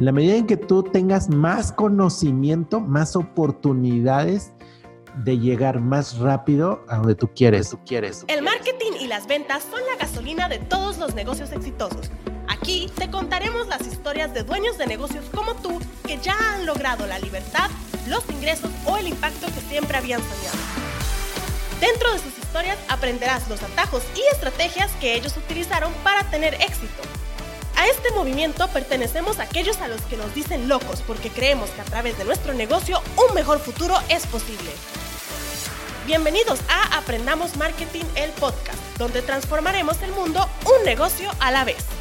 En la medida en que tú tengas más conocimiento, más oportunidades de llegar más rápido a donde tú quieres. Tú quieres el marketing y las ventas son la gasolina de todos los negocios exitosos. Aquí te contaremos las historias de dueños de negocios como tú que ya han logrado la libertad, los ingresos o el impacto que siempre habían soñado. Dentro de sus historias aprenderás los atajos y estrategias que ellos utilizaron para tener éxito. A este movimiento pertenecemos a aquellos a los que nos dicen locos porque creemos que a través de nuestro negocio un mejor futuro es posible. Bienvenidos a Aprendamos Marketing, el podcast, donde transformaremos el mundo un negocio a la vez.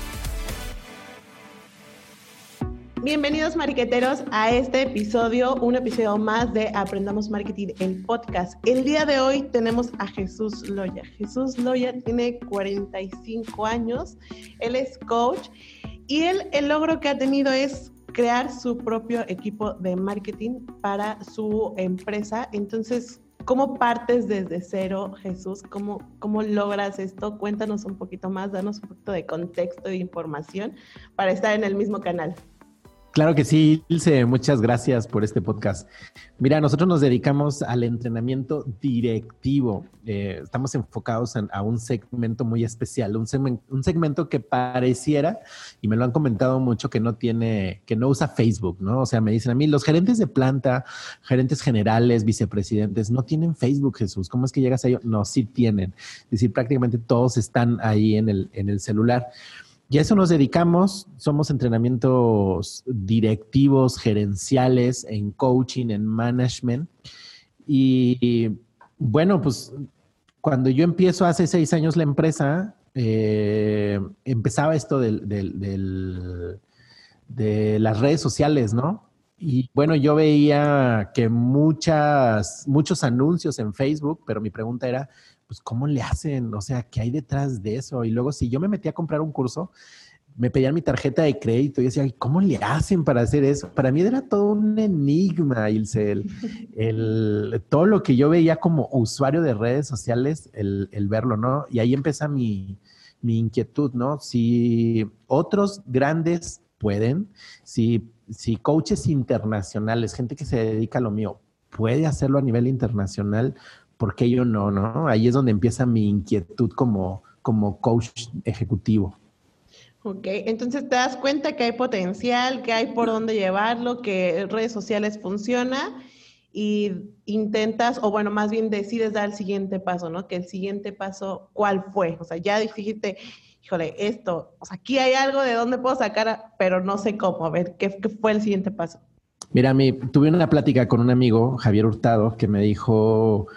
Bienvenidos mariqueteros a este episodio, un episodio más de Aprendamos Marketing, el podcast. El día de hoy tenemos a Jesús Loya. Jesús Loya tiene 45 años, él es coach y él el logro que ha tenido es crear su propio equipo de marketing para su empresa. Entonces, ¿Cómo partes desde cero, Jesús? ¿Cómo, ¿Cómo logras esto? Cuéntanos un poquito más, danos un poquito de contexto e información para estar en el mismo canal. Claro que sí, Ilse, muchas gracias por este podcast. Mira, nosotros nos dedicamos al entrenamiento directivo. Eh, estamos enfocados a un segmento muy especial, un, un, segmento que pareciera, y me lo han comentado mucho, que no tiene, que no usa Facebook, ¿no? O sea, me dicen a mí, los gerentes de planta, gerentes generales, vicepresidentes, no tienen Facebook, Jesús. ¿Cómo es que llegas a ello? No, sí tienen. Es decir, prácticamente todos están ahí en el, en el celular. Y a eso nos dedicamos. Somos entrenamientos directivos, gerenciales, en coaching, en management. Y, bueno, pues cuando yo empiezo hace seis años la empresa, eh, empezaba esto de las redes sociales, ¿no? Y bueno, yo veía que muchas, muchos anuncios en Facebook, pero mi pregunta era, pues, ¿cómo le hacen? O sea, ¿qué hay detrás de eso? Y luego, si yo me metí a comprar un curso, me pedían mi tarjeta de crédito y decía, ¿cómo le hacen para hacer eso? Para mí era todo un enigma, Ilse. El, el, todo lo que yo veía como usuario de redes sociales, el, el verlo, ¿no? Y ahí empieza mi, mi, inquietud, ¿no? Si otros grandes pueden, si, si coaches internacionales, gente que se dedica a lo mío, puede hacerlo a nivel internacional, ¿por qué yo no? no? Ahí es donde empieza mi inquietud como, como coach ejecutivo. Ok, entonces te das cuenta que hay potencial, que hay por dónde llevarlo, que redes sociales funciona y intentas, o bueno, más bien decides dar el siguiente paso, ¿no? Que el siguiente paso, ¿cuál fue? O sea, ya dijiste, híjole, esto, o sea, aquí hay algo de dónde puedo sacar, pero no sé cómo. A ver, ¿qué, qué fue el siguiente paso? Mira, mi, tuve una plática con un amigo, Javier Hurtado, que me dijo,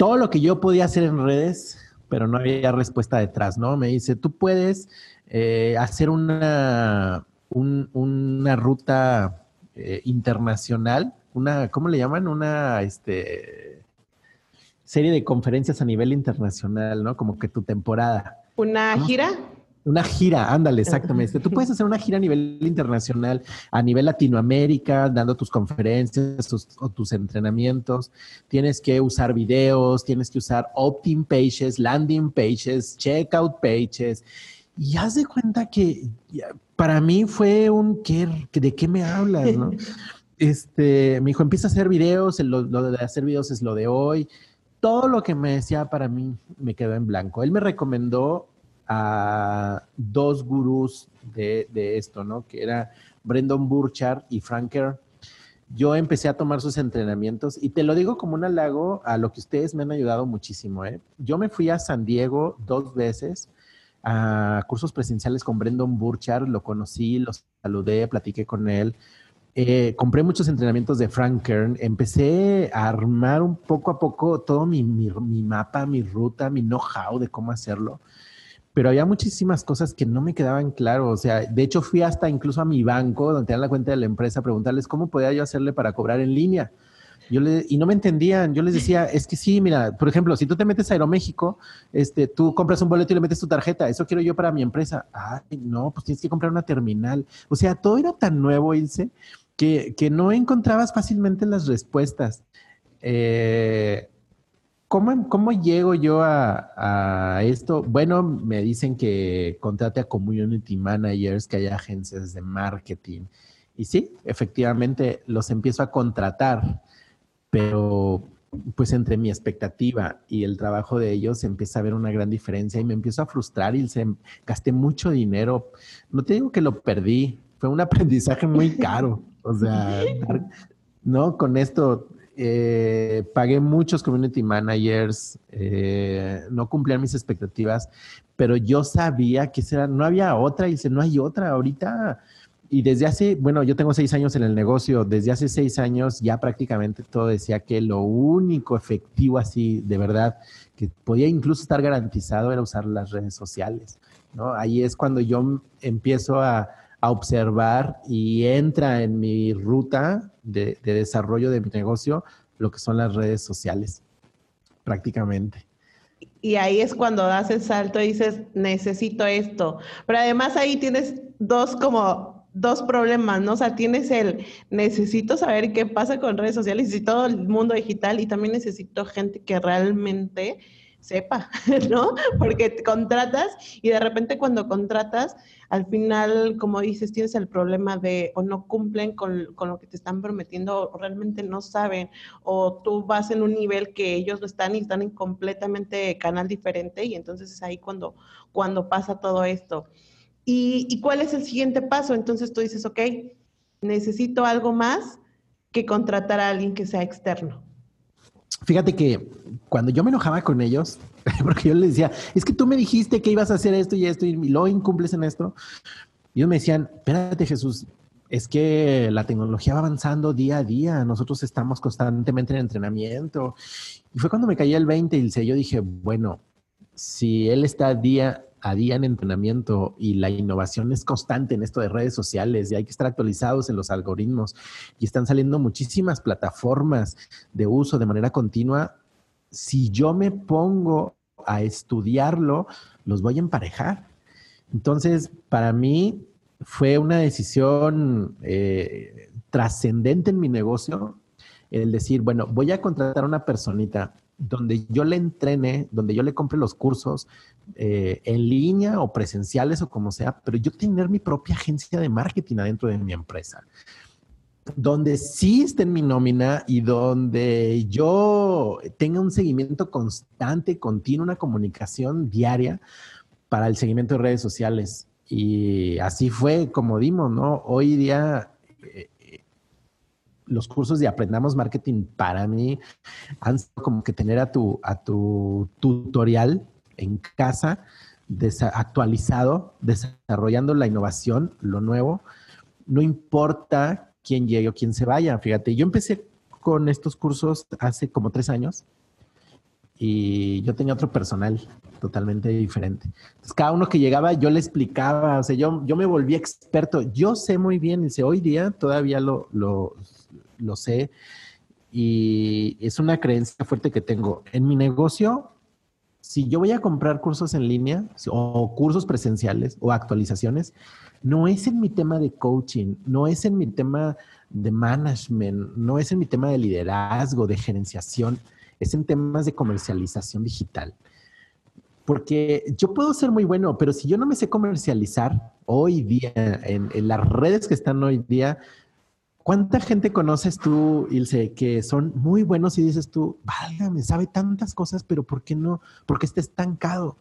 todo lo que yo podía hacer en redes, pero no había respuesta detrás, ¿no? Me dice, tú puedes eh, hacer una, una ruta eh, internacional, una, ¿cómo le llaman? Una este, serie de conferencias a nivel internacional, ¿no? Como que tu temporada. ¿Una gira? Una gira, ándale, exactamente. Tú puedes hacer una gira a nivel internacional, a nivel Latinoamérica, dando tus conferencias o tus entrenamientos. Tienes que usar videos, tienes que usar opt-in pages, landing pages, checkout pages. Y haz de cuenta que para mí fue un, ¿qué, ¿de qué me hablas? ¿no? Este, me dijo, empieza a hacer videos, lo, lo de hacer videos es lo de hoy. Todo lo que me decía para mí me quedó en blanco. Él me recomendó a dos gurús de, esto, ¿no? Que era Brendan Burchard y Franker. Yo empecé a tomar sus entrenamientos y te lo digo como un halago a lo que ustedes me han ayudado muchísimo. ¿eh? Yo me fui a San Diego dos veces a cursos presenciales con Brendan Burchard, lo conocí, lo saludé, platiqué con él. Eh, compré muchos entrenamientos de Frank Kern, empecé a armar un poco a poco todo mi, mi, mi mapa, mi ruta, mi know-how de cómo hacerlo pero había muchísimas cosas que no me quedaban claro. O sea, de hecho fui hasta incluso a mi banco, donde tenían la cuenta de la empresa, a preguntarles cómo podía yo hacerle para cobrar en línea. Yo le, y no me entendían. Yo les decía, es que sí, mira, por ejemplo, si tú te metes a Aeroméxico, este, tú compras un boleto y le metes tu tarjeta. Eso quiero yo para mi empresa. Ay, no, pues tienes que comprar una terminal. O sea, todo era tan nuevo, Ilse, que, que no encontrabas fácilmente las respuestas. Eh, ¿Cómo, llego yo a, esto? Bueno, me dicen que contrate a community managers, que haya agencias de marketing. y sí, efectivamente los empiezo a contratar, pero pues entre mi expectativa y el trabajo de ellos empieza a haber una gran diferencia y me empiezo a frustrar y se, gasté mucho dinero. No te digo que lo perdí, fue un aprendizaje muy caro. O sea, no, con esto eh, pagué muchos community managers, eh, no cumplían mis expectativas, pero yo sabía que no había otra y dice, no hay otra ahorita y desde hace, bueno, yo tengo seis años en el negocio, desde hace seis años ya prácticamente todo decía que lo único efectivo así, de verdad, que podía incluso estar garantizado era usar las redes sociales, ¿no? Ahí es cuando yo empiezo a, observar y entra en mi ruta de, de desarrollo de mi negocio lo que son las redes sociales, prácticamente y ahí es cuando das el salto y dices, necesito esto. Pero además ahí tienes dos como dos problemas, ¿no? O sea, tienes el necesito saber qué pasa con redes sociales y todo el mundo digital y también necesito gente que realmente sepa, ¿no? Porque contratas y de repente cuando contratas, al final, como dices, tienes el problema de o no cumplen con, con, lo que te están prometiendo o realmente no saben o tú vas en un nivel que ellos no están y están en completamente canal diferente y entonces es ahí cuando, cuando pasa todo esto. ¿Y, cuál es el siguiente paso? Entonces tú dices, ok, necesito algo más que contratar a alguien que sea externo. Fíjate que cuando yo me enojaba con ellos, porque yo les decía, es que tú me dijiste que ibas a hacer esto y esto y lo incumples en esto, ellos me decían, espérate Jesús, es que la tecnología va avanzando día a día, nosotros estamos constantemente en entrenamiento. Y fue cuando me caía el 20 y yo dije, bueno, si él está día a día en entrenamiento y la innovación es constante en esto de redes sociales y hay que estar actualizados en los algoritmos y están saliendo muchísimas plataformas de uso de manera continua. Si yo me pongo a estudiarlo, los voy a emparejar. Entonces, para mí fue una decisión eh, trascendente en mi negocio el decir, bueno, voy a contratar a una personita donde yo le entrene, donde yo le compre los cursos eh, en línea o presenciales o como sea, pero yo tener mi propia agencia de marketing adentro de mi empresa, donde sí esté en mi nómina y donde yo tenga un seguimiento constante, continuo, una comunicación diaria para el seguimiento de redes sociales. Y así fue como dimos, ¿no? Hoy día eh, los cursos de Aprendamos Marketing para mí han sido como que tener a tu, a tu tutorial en casa actualizado, desarrollando la innovación, lo nuevo. No importa quién llegue o quién se vaya. Fíjate, yo empecé con estos cursos hace como tres años y yo tenía otro personal totalmente diferente. Entonces, cada uno que llegaba, yo le explicaba, o sea, yo, yo me volví experto. Yo sé muy bien, dice, hoy día todavía lo, lo, lo sé y es una creencia fuerte que tengo. En mi negocio, si yo voy a comprar cursos en línea o cursos presenciales o actualizaciones, no es en mi tema de coaching, no es en mi tema de management, no es en mi tema de liderazgo, de gerenciación, es en temas de comercialización digital. Porque yo puedo ser muy bueno, pero si yo no me sé comercializar hoy día, en, en las redes que están hoy día, ¿Cuánta gente conoces tú, Ilse, que son muy buenos y dices tú, válgame, sabe tantas cosas, pero ¿por qué no? Porque está estancado.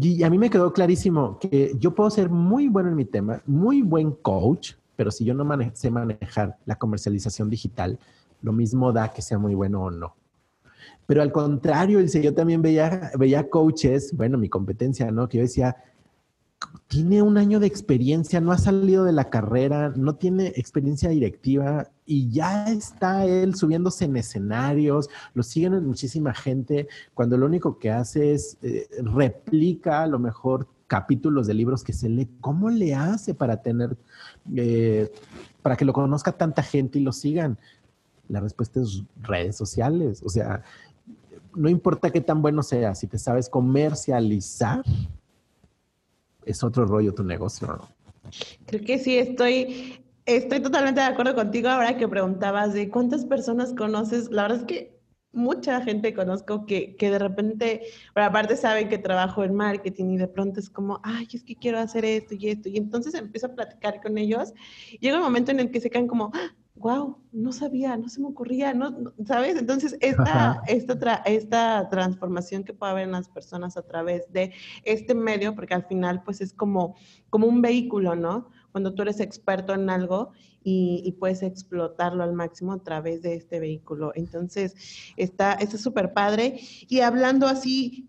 Y a mí me quedó clarísimo que yo puedo ser muy bueno en mi tema, muy buen coach, pero si yo no sé manejar la comercialización digital, lo mismo da que sea muy bueno o no. Pero al contrario, Ilse, yo también veía, veía coaches, bueno, mi competencia, ¿no? Que yo decía, tiene un año de experiencia, no ha salido de la carrera, no tiene experiencia directiva y ya está él subiéndose en escenarios, lo siguen muchísima gente, cuando lo único que hace es eh, replica a lo mejor capítulos de libros que se lee. ¿Cómo le hace para tener, eh, para que lo conozca tanta gente y lo sigan? La respuesta es redes sociales, o sea, no importa qué tan bueno sea, si te sabes comercializar, es otro rollo tu negocio. Creo que sí, estoy, estoy totalmente de acuerdo contigo ahora que preguntabas de cuántas personas conoces. La verdad es que mucha gente conozco que, que de repente, pero aparte saben que trabajo en marketing y de pronto es como, ay, es que quiero hacer esto y esto. Y entonces empiezo a platicar con ellos. Llega un momento en el que se caen como, wow, no sabía, no se me ocurría, no, ¿sabes? Entonces, esta, esta, esta transformación que puede haber en las personas a través de este medio, porque al final, pues es como, como un vehículo, ¿no? Cuando tú eres experto en algo y, puedes explotarlo al máximo a través de este vehículo. Entonces, está súper padre. Y hablando así,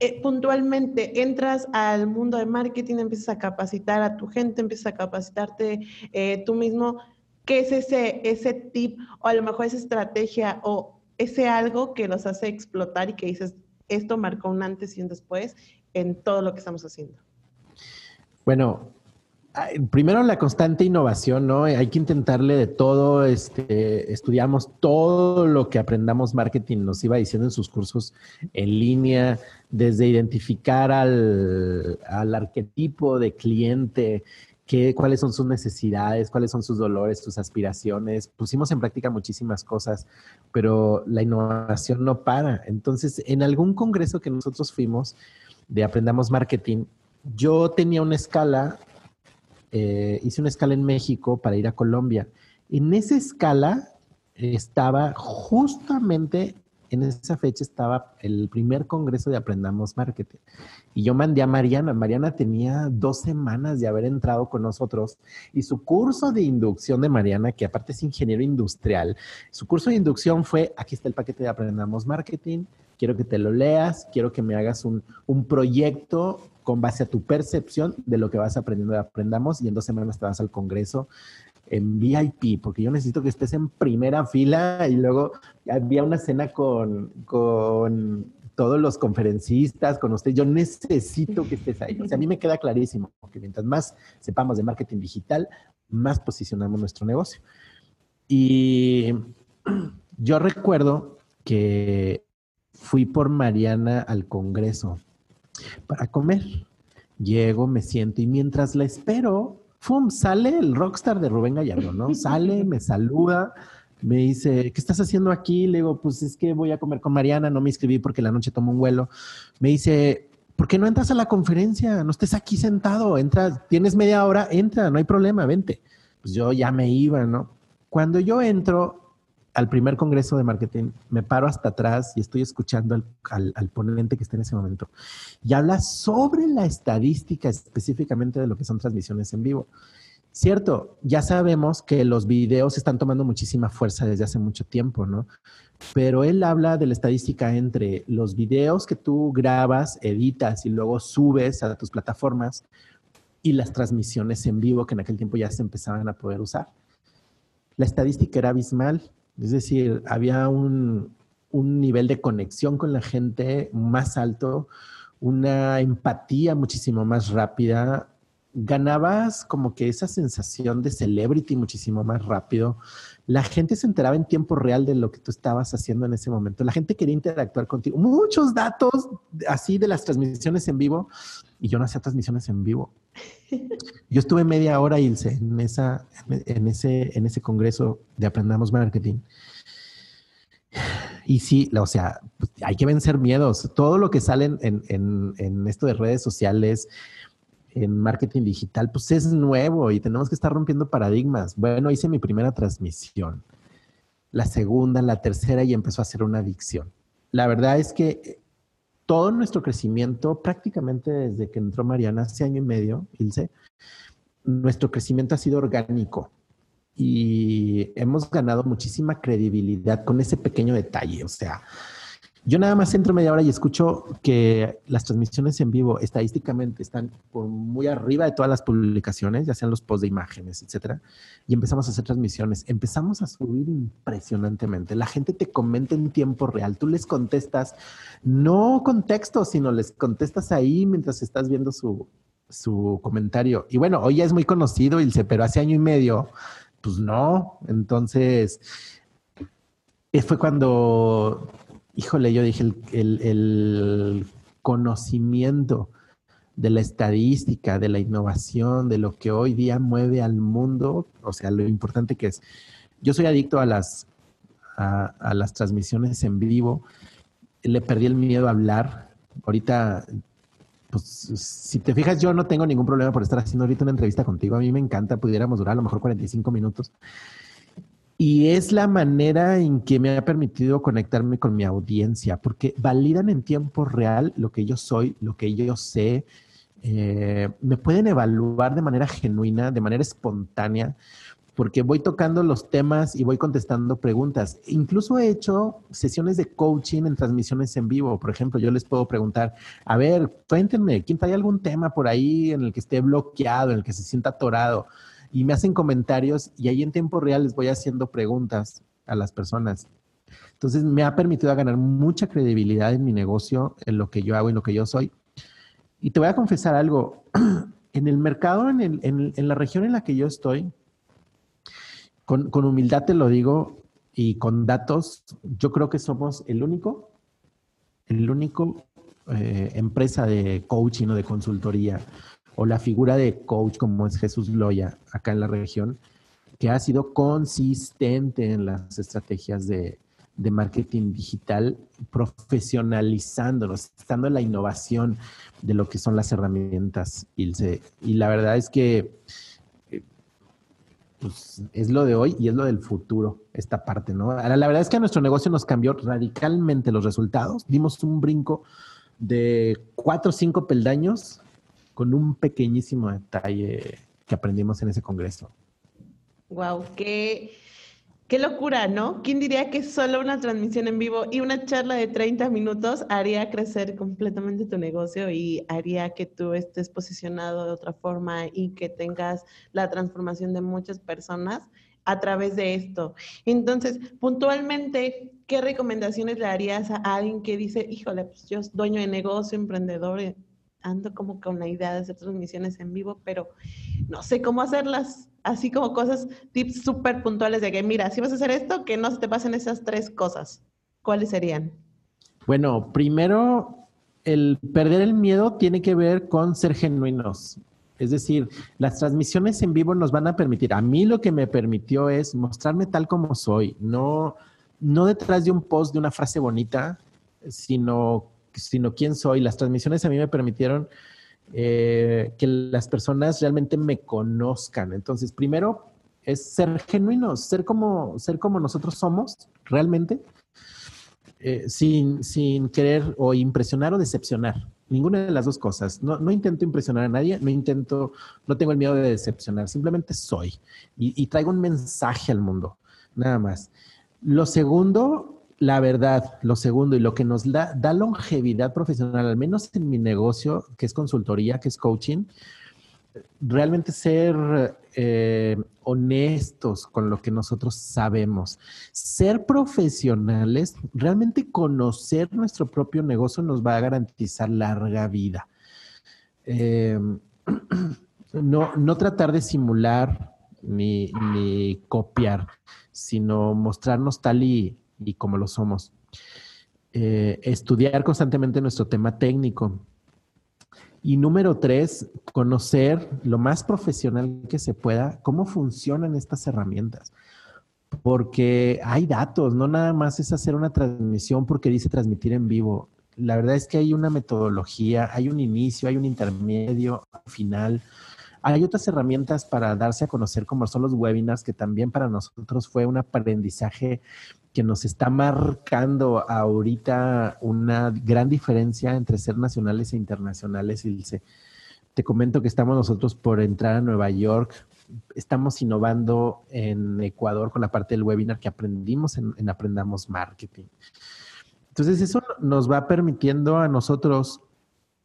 eh, puntualmente entras al mundo de marketing, empiezas a capacitar a tu gente, empiezas a capacitarte eh, tú mismo. ¿Qué es ese, ese tip o a lo mejor esa estrategia o ese algo que los hace explotar y que dices, esto marcó un antes y un después en todo lo que estamos haciendo? Bueno, primero la constante innovación, ¿no? Hay que intentarle de todo, este, estudiamos todo lo que aprendamos marketing, nos iba diciendo en sus cursos en línea, desde identificar al, al arquetipo de cliente, qué, cuáles son sus necesidades, cuáles son sus dolores, sus aspiraciones. Pusimos en práctica muchísimas cosas, pero la innovación no para. Entonces, en algún congreso que nosotros fuimos de Aprendamos Marketing, yo tenía una escala eh, hice una escala en México para ir a Colombia. En esa escala estaba justamente en esa fecha estaba el primer congreso de Aprendamos Marketing. Y yo mandé a Mariana. Mariana tenía dos semanas de haber entrado con nosotros y su curso de inducción de Mariana, que aparte es ingeniero industrial, su curso de inducción fue, aquí está el paquete de Aprendamos Marketing, quiero que te lo leas, quiero que me hagas un, un proyecto con base a tu percepción de lo que vas aprendiendo de Aprendamos y en dos semanas te vas al Congreso en VIP, porque yo necesito que estés en primera fila y luego había una cena con, con todos los conferencistas, con usted. Yo necesito que estés ahí. O sea, a mí me queda clarísimo que mientras más sepamos de marketing digital, más posicionamos nuestro negocio. Y yo recuerdo que fui por Mariana al Congreso para comer. Llego, me siento y mientras la espero, ¡fum! Sale el rockstar de Rubén Gallardo, ¿no? Sale, me saluda, me dice, ¿qué estás haciendo aquí? Le digo, pues es que voy a comer con Mariana, no me inscribí porque la noche tomo un vuelo. Me dice, ¿por qué no entras a la conferencia? No estés aquí sentado, entra, tienes media hora, entra, no hay problema, vente. Pues yo ya me iba, ¿no? Cuando yo entro, al primer congreso de marketing, me paro hasta atrás y estoy escuchando al, ponente que está en ese momento y habla sobre la estadística específicamente de lo que son transmisiones en vivo. Cierto, ya sabemos que los videos están tomando muchísima fuerza desde hace mucho tiempo, ¿no? Pero él habla de la estadística entre los videos que tú grabas, editas y luego subes a tus plataformas y las transmisiones en vivo que en aquel tiempo ya se empezaban a poder usar. La estadística era abismal es decir, había un, nivel de conexión con la gente más alto, una empatía muchísimo más rápida. Ganabas como que esa sensación de celebrity muchísimo más rápido. La gente se enteraba en tiempo real de lo que tú estabas haciendo en ese momento. La gente quería interactuar contigo. Muchos datos así de las transmisiones en vivo. Y yo no hacía transmisiones en vivo. Yo estuve media hora, Ilse, en, esa, en, ese, en ese congreso de Aprendamos Marketing. Y sí, o sea, pues, hay que vencer miedos. Todo lo que sale en, en, esto de redes sociales, en marketing digital, pues es nuevo y tenemos que estar rompiendo paradigmas. Bueno, hice mi primera transmisión, la segunda, la tercera y empezó a ser una adicción. La verdad es que todo nuestro crecimiento, prácticamente desde que entró Mariana hace año y medio, Ilse, nuestro crecimiento ha sido orgánico y hemos ganado muchísima credibilidad con ese pequeño detalle. O sea, yo nada más entro media hora y escucho que las transmisiones en vivo estadísticamente están por muy arriba de todas las publicaciones, ya sean los posts de imágenes, etcétera, y empezamos a hacer transmisiones. Empezamos a subir impresionantemente. La gente te comenta en tiempo real. Tú les contestas, no con texto, sino les contestas ahí mientras estás viendo su, su comentario. Y bueno, hoy ya es muy conocido, Ilse, pero hace año y medio, pues no. Entonces, eh, fue cuando híjole, yo dije, el, conocimiento de la estadística, de la innovación, de lo que hoy día mueve al mundo, o sea, lo importante que es. Yo soy adicto a las, a, transmisiones en vivo. Le perdí el miedo a hablar. Ahorita, pues, si te fijas, yo no tengo ningún problema por estar haciendo ahorita una entrevista contigo. A mí me encanta, pudiéramos durar a lo mejor 45 minutos. Y es la manera en que me ha permitido conectarme con mi audiencia, porque validan en tiempo real lo que yo soy, lo que yo sé. Eh, me pueden evaluar de manera genuina, de manera espontánea porque voy tocando los temas y voy contestando preguntas. Incluso he hecho sesiones de coaching en transmisiones en vivo. Por ejemplo, yo les puedo preguntar, a ver, cuéntenme, ¿quién trae algún tema por ahí en el que esté bloqueado, en el que se sienta atorado? Y me hacen comentarios y ahí en tiempo real les voy haciendo preguntas a las personas. Entonces me ha permitido ganar mucha credibilidad en mi negocio, en lo que yo hago en lo que yo soy. Y te voy a confesar algo. En el mercado, en, en la región en la que yo estoy, con, humildad te lo digo y con datos, yo creo que somos el único, el único eh, empresa de coaching o de consultoría o la figura de coach como es Jesús Loya acá en la región, que ha sido consistente en las estrategias de, de marketing digital, profesionalizándonos, estando en la innovación de lo que son las herramientas. Y la verdad es que pues es lo de hoy y es lo del futuro, esta parte, ¿no? Ahora, la verdad es que a nuestro negocio nos cambió radicalmente los resultados. Dimos un brinco de cuatro o cinco peldaños con un pequeñísimo detalle que aprendimos en ese congreso. Wow, qué Qué locura, ¿no? ¿Quién diría que solo una transmisión en vivo y una charla de 30 minutos haría crecer completamente tu negocio y haría que tú estés posicionado de otra forma y que tengas la transformación de muchas personas a través de esto? Entonces, puntualmente, ¿qué recomendaciones le harías a alguien que dice, híjole, pues yo soy dueño de negocio, emprendedor, ando como con la idea de hacer transmisiones en vivo, pero no sé cómo hacerlas? así como cosas, tips súper puntuales de que, mira, si vas a hacer esto, que no se te pasen esas tres cosas. ¿Cuáles serían? Bueno, primero, el perder el miedo tiene que ver con ser genuinos. Es decir, las transmisiones en vivo nos van a permitir, a mí lo que me permitió es mostrarme tal como soy, no, no detrás de un post de una frase bonita, sino, sino quién soy. Las transmisiones a mí me permitieron eh, que las personas realmente me conozcan. Entonces, primero es ser genuinos, ser como, ser como nosotros somos realmente, eh, sin, sin querer o impresionar o decepcionar. Ninguna de las dos cosas. No, no, intento impresionar a nadie, no intento, no tengo el miedo de decepcionar, simplemente soy y, y traigo un mensaje al mundo, nada más. Lo segundo la verdad, lo segundo y lo que nos da, da, longevidad profesional, al menos en mi negocio, que es consultoría, que es coaching, realmente ser eh, honestos con lo que nosotros sabemos, ser profesionales, realmente conocer nuestro propio negocio nos va a garantizar larga vida. Eh, no, no tratar de simular ni copiar, sino mostrarnos tal y y como lo somos. Eh, estudiar constantemente nuestro tema técnico. Y número tres, conocer lo más profesional que se pueda cómo funcionan estas herramientas. Porque hay datos, no nada más es hacer una transmisión porque dice transmitir en vivo. La verdad es que hay una metodología, hay un inicio, hay un intermedio, final. Hay otras herramientas para darse a conocer, como son los webinars, que también para nosotros fue un aprendizaje que nos está marcando ahorita una gran diferencia entre ser nacionales e internacionales, Ilse. Te comento que estamos nosotros por entrar a Nueva York. Estamos innovando en Ecuador con la parte del webinar que aprendimos en, en Aprendamos Marketing. Entonces, eso nos va permitiendo a nosotros,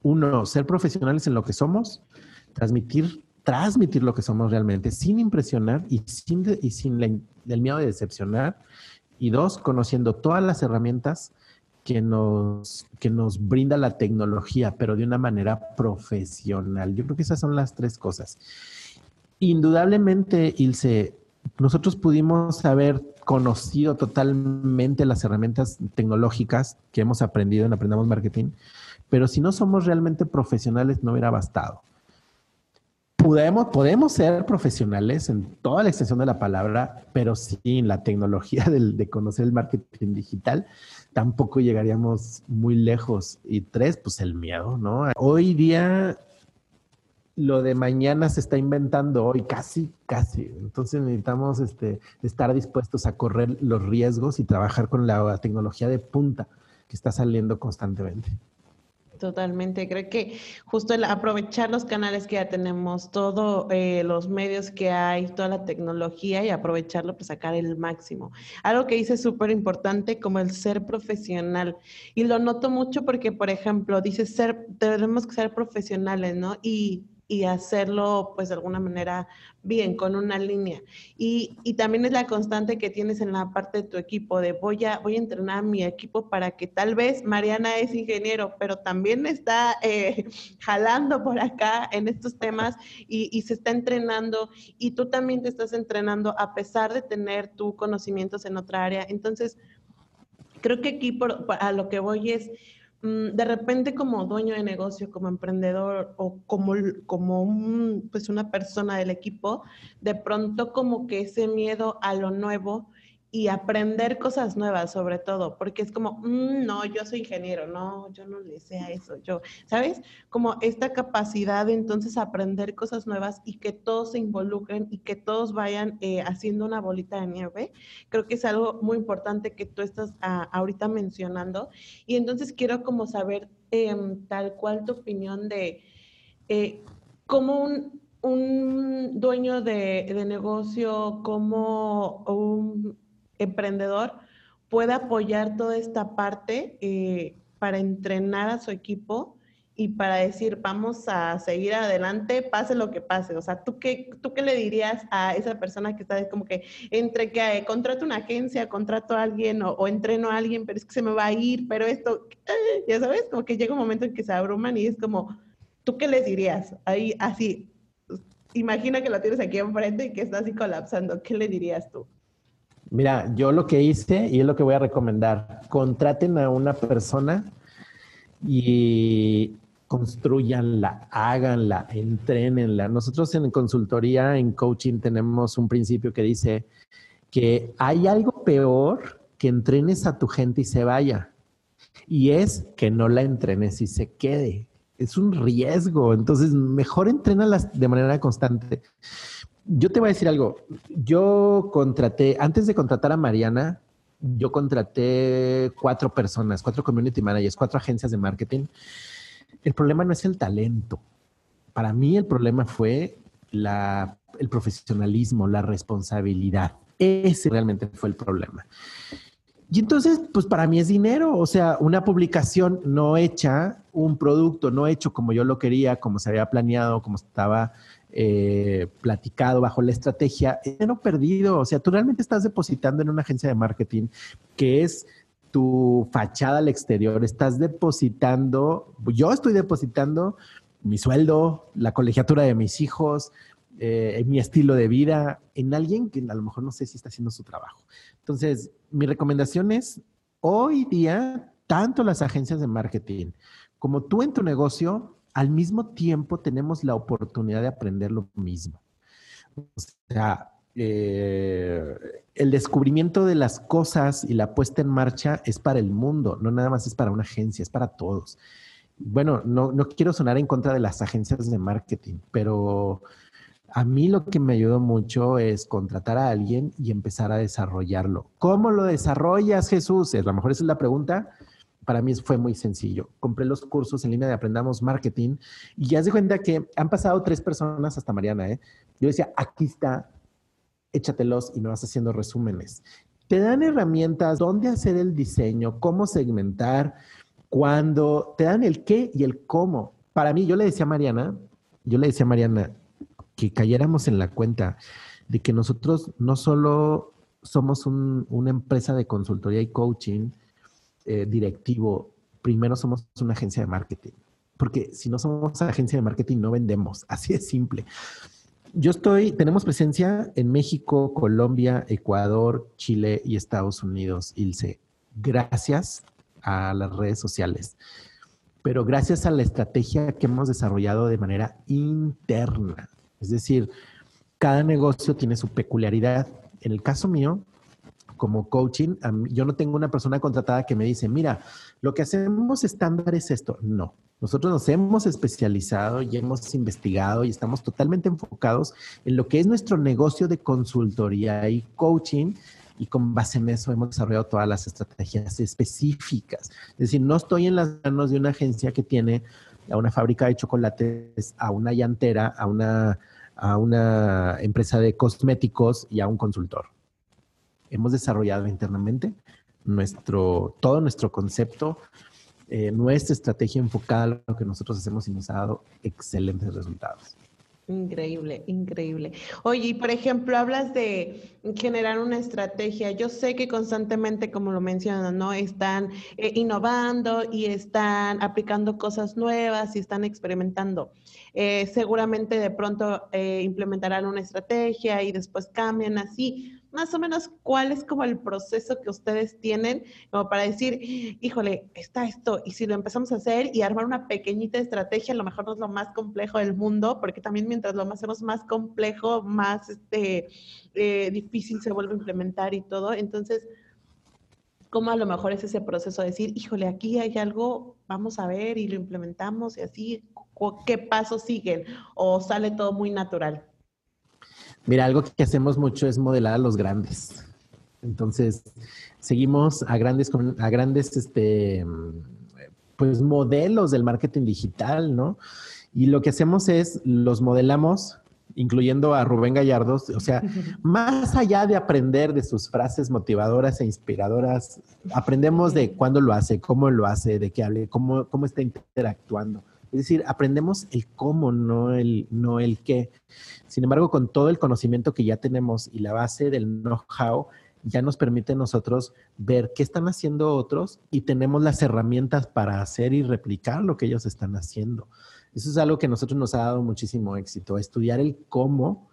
uno, ser profesionales en lo que somos, transmitir transmitir lo que somos realmente sin impresionar y sin, y sin el miedo de decepcionar. Y dos, conociendo todas las herramientas que nos, que nos brinda la tecnología, pero de una manera profesional. Yo creo que esas son las tres cosas. Indudablemente, Ilse, nosotros pudimos haber conocido totalmente las herramientas tecnológicas que hemos aprendido en Aprendamos Marketing, pero si no somos realmente profesionales no hubiera bastado. Podemos, podemos ser profesionales en toda la extensión de la palabra, pero sin la tecnología de conocer el marketing digital, tampoco llegaríamos muy lejos. Y tres, pues el miedo, ¿no? Hoy día lo de mañana se está inventando hoy, casi, casi. Entonces necesitamos este, estar dispuestos a correr los riesgos y trabajar con la tecnología de punta que está saliendo constantemente. Totalmente, creo que justo el aprovechar los canales que ya tenemos, todos eh, los medios que hay, toda la tecnología y aprovecharlo para sacar el máximo. Algo que dice súper importante como el ser profesional. Y lo noto mucho porque, por ejemplo, dice ser, tenemos que ser profesionales, ¿no? Y y hacerlo pues de alguna manera bien, con una línea. Y, y, también es la constante que tienes en la parte de tu equipo, de voy a, voy a entrenar a mi equipo para que tal vez Mariana es ingeniero, pero también está eh, jalando por acá en estos temas y, y, se está entrenando y tú también te estás entrenando a pesar de tener tus conocimientos en otra área. Entonces, creo que aquí por, a lo que voy es de repente como dueño de negocio, como emprendedor o como, como un, pues una persona del equipo, de pronto como que ese miedo a lo nuevo y aprender cosas nuevas sobre todo, porque es como, mm, no, yo soy ingeniero, no, yo no le sé a eso, yo, ¿sabes? Como esta capacidad de entonces aprender cosas nuevas y que todos se involucren y que todos vayan eh, haciendo una bolita de nieve, creo que es algo muy importante que tú estás ah, ahorita mencionando. Y entonces quiero como saber em, tal cual tu opinión de eh, cómo un, un dueño de, de negocio, como un emprendedor puede apoyar toda esta parte eh, para entrenar a su equipo y para decir, vamos a seguir adelante, pase lo que pase. O sea, ¿tú qué, tú qué le dirías a esa persona que está como que entre que eh, contrato una agencia, contrato a alguien o, entreno a alguien, pero es que se me va a ir, pero esto, ya sabes, como que llega un momento en que se abruman y es como, ¿tú qué les dirías? Ahí, así, imagina que lo tienes aquí enfrente y que está así colapsando, ¿qué le dirías tú? Mira, yo lo que hice y es lo que voy a recomendar, contraten a una persona y construyanla, háganla, entrenenla. Nosotros en consultoría, en coaching, tenemos un principio que dice que hay algo peor que entrenes a tu gente y se vaya. Y es que no la entrenes y se quede. Es un riesgo. Entonces, mejor entrénalas de manera constante yo te voy a decir algo. Yo contraté, antes de contratar a Mariana, yo contraté cuatro personas, cuatro community managers, cuatro agencias de marketing. El problema no es el talento. Para mí el problema fue el profesionalismo, la responsabilidad. Ese realmente fue el problema. Y entonces, pues para mí es dinero, o sea, una publicación no hecha, un producto no hecho como yo lo quería, como se había planeado, como estaba eh, platicado bajo la estrategia, dinero perdido. O sea, tú realmente estás depositando en una agencia de marketing que es tu fachada al exterior, estás depositando, yo estoy depositando mi sueldo, la colegiatura de mis hijos, eh, mi estilo de vida, en alguien que a lo mejor no sé si está haciendo su trabajo. Entonces, mi recomendación es, hoy día, tanto las agencias de marketing como tú en tu negocio, al mismo tiempo tenemos la oportunidad de aprender lo mismo. O sea, eh, el descubrimiento de las cosas y la puesta en marcha es para el mundo, no nada más es para una agencia, es para todos. Bueno, no, no quiero sonar en contra de las agencias de marketing, pero a mí lo que me ayudó mucho es contratar a alguien y empezar a desarrollarlo. ¿Cómo lo desarrollas, Jesús? A lo mejor esa es la pregunta, para mí fue muy sencillo. Compré los cursos en línea de Aprendamos Marketing y ya se cuenta que han pasado tres personas hasta Mariana. ¿eh? Yo decía, aquí está, échatelos y me vas haciendo resúmenes. Te dan herramientas, dónde hacer el diseño, cómo segmentar, cuándo, te dan el qué y el cómo. Para mí, yo le decía a Mariana, yo le decía a Mariana que cayéramos en la cuenta de que nosotros no solo somos una empresa de consultoría y coaching, eh, directivo, primero somos una agencia de marketing. Porque si no somos agencia de marketing, no vendemos. Así es simple. Yo estoy, tenemos presencia en México, Colombia, Ecuador, Chile y Estados Unidos, Ilse. Gracias a las redes sociales, pero gracias a la estrategia que hemos desarrollado de manera interna. Es decir, cada negocio tiene su peculiaridad. En el caso mío, como coaching, yo no tengo una persona contratada que me dice, mira, lo que hacemos estándar es esto. No, nosotros nos hemos especializado y hemos investigado y estamos totalmente enfocados en lo que es nuestro negocio de consultoría y coaching y con base en eso hemos desarrollado todas las estrategias específicas. Es decir, no estoy en las manos de una agencia que tiene a una fábrica de chocolates, a una llantera, a una, a una empresa de cosméticos y a un consultor. Hemos desarrollado internamente nuestro, todo nuestro concepto, eh, nuestra estrategia enfocada a lo que nosotros hacemos y nos ha dado excelentes resultados. Increíble, increíble. Oye, y por ejemplo, hablas de generar una estrategia. Yo sé que constantemente, como lo mencionan, ¿no? Están eh, innovando y están aplicando cosas nuevas y están experimentando. Eh, seguramente de pronto implementarán una estrategia y después cambian así más o menos cuál es como el proceso que ustedes tienen como para decir, híjole, está esto, y si lo empezamos a hacer y armar una pequeñita estrategia, a lo mejor no es lo más complejo del mundo, porque también mientras lo hacemos más complejo, más este, eh, difícil se vuelve a implementar y todo. Entonces, ¿cómo a lo mejor es ese proceso de decir, híjole, aquí hay algo, vamos a ver y lo implementamos y así, ¿qué pasos siguen? ¿O sale todo muy natural? Mira, algo que hacemos mucho es modelar a los grandes. Entonces, seguimos a grandes, a grandes, este, pues modelos del marketing digital, ¿no? Y lo que hacemos es los modelamos, incluyendo a Rubén Gallardos, o sea, más allá de aprender de sus frases motivadoras e inspiradoras, aprendemos de cuándo lo hace, cómo lo hace, de qué hable, cómo, cómo está interactuando. Es decir, aprendemos el cómo, no el, no el qué. Sin embargo, con todo el conocimiento que ya tenemos y la base del know-how, ya nos permite nosotros ver qué están haciendo otros y tenemos las herramientas para hacer y replicar lo que ellos están haciendo. Eso es algo que a nosotros nos ha dado muchísimo éxito, estudiar el cómo,